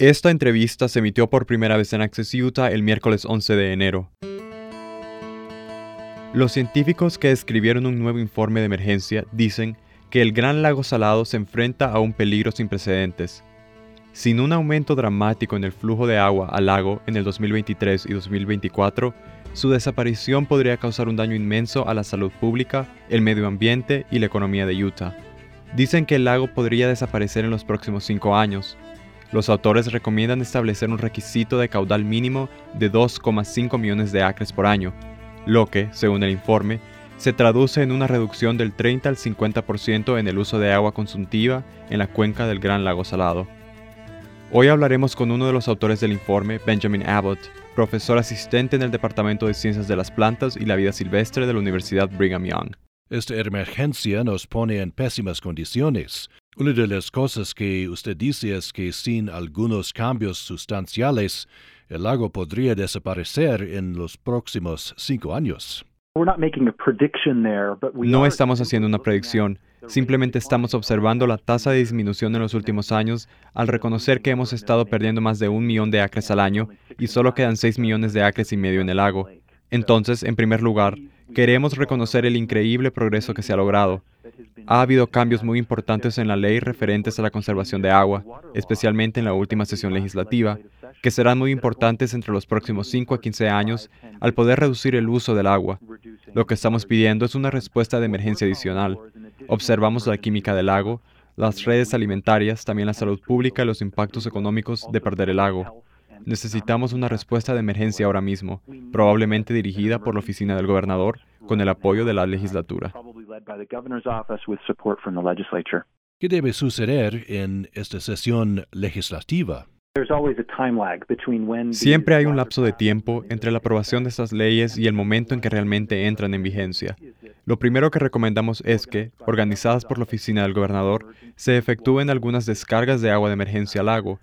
Esta entrevista se emitió por primera vez en Access Utah el miércoles 11 de enero. Los científicos que escribieron un nuevo informe de emergencia dicen que el Gran Lago Salado se enfrenta a un peligro sin precedentes. Sin un aumento dramático en el flujo de agua al lago en el 2023 y 2024, su desaparición podría causar un daño inmenso a la salud pública, el medio ambiente y la economía de Utah. Dicen que el lago podría desaparecer en los próximos cinco años, los autores recomiendan establecer un requisito de caudal mínimo de 2,5 millones de acres por año, lo que, según el informe, se traduce en una reducción del 30 al 50% en el uso de agua consumtiva en la cuenca del Gran Lago Salado. Hoy hablaremos con uno de los autores del informe, Benjamin Abbott, profesor asistente en el Departamento de Ciencias de las Plantas y la Vida Silvestre de la Universidad Brigham Young. Esta emergencia nos pone en pésimas condiciones. Una de las cosas que usted dice es que sin algunos cambios sustanciales, el lago podría desaparecer en los próximos cinco años. No estamos haciendo una predicción, simplemente estamos observando la tasa de disminución en los últimos años al reconocer que hemos estado perdiendo más de un millón de acres al año y solo quedan seis millones de acres y medio en el lago. Entonces, en primer lugar, queremos reconocer el increíble progreso que se ha logrado. Ha habido cambios muy importantes en la ley referentes a la conservación de agua, especialmente en la última sesión legislativa, que serán muy importantes entre los próximos 5 a 15 años al poder reducir el uso del agua. Lo que estamos pidiendo es una respuesta de emergencia adicional. Observamos la química del lago, las redes alimentarias, también la salud pública y los impactos económicos de perder el lago. Necesitamos una respuesta de emergencia ahora mismo, probablemente dirigida por la oficina del gobernador, con el apoyo de la legislatura. ¿Qué debe suceder en esta sesión legislativa? Siempre hay un lapso de tiempo entre la aprobación de estas leyes y el momento en que realmente entran en vigencia. Lo primero que recomendamos es que, organizadas por la oficina del gobernador, se efectúen algunas descargas de agua de emergencia al lago.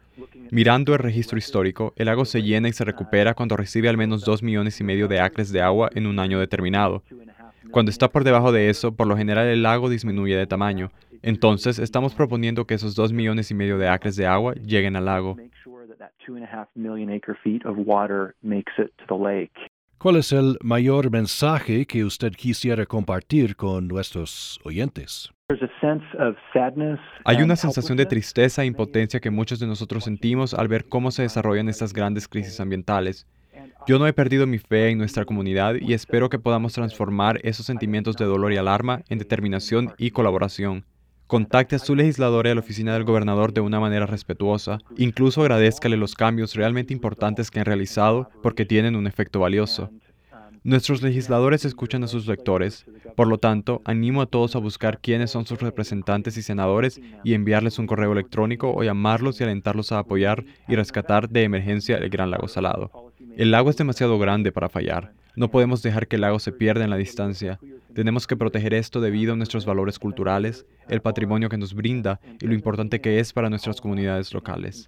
Mirando el registro histórico, el lago se llena y se recupera cuando recibe al menos dos millones y medio de acres de agua en un año determinado. Cuando está por debajo de eso, por lo general el lago disminuye de tamaño. Entonces, estamos proponiendo que esos dos millones y medio de acres de agua lleguen al lago. ¿Cuál es el mayor mensaje que usted quisiera compartir con nuestros oyentes? Hay una sensación de tristeza e impotencia que muchos de nosotros sentimos al ver cómo se desarrollan estas grandes crisis ambientales. Yo no he perdido mi fe en nuestra comunidad y espero que podamos transformar esos sentimientos de dolor y alarma en determinación y colaboración. Contacte a su legislador y a la oficina del gobernador de una manera respetuosa. Incluso agradezcale los cambios realmente importantes que han realizado porque tienen un efecto valioso. Nuestros legisladores escuchan a sus lectores, por lo tanto, animo a todos a buscar quiénes son sus representantes y senadores y enviarles un correo electrónico o llamarlos y alentarlos a apoyar y rescatar de emergencia el Gran Lago Salado. El lago es demasiado grande para fallar. No podemos dejar que el lago se pierda en la distancia. Tenemos que proteger esto debido a nuestros valores culturales, el patrimonio que nos brinda y lo importante que es para nuestras comunidades locales.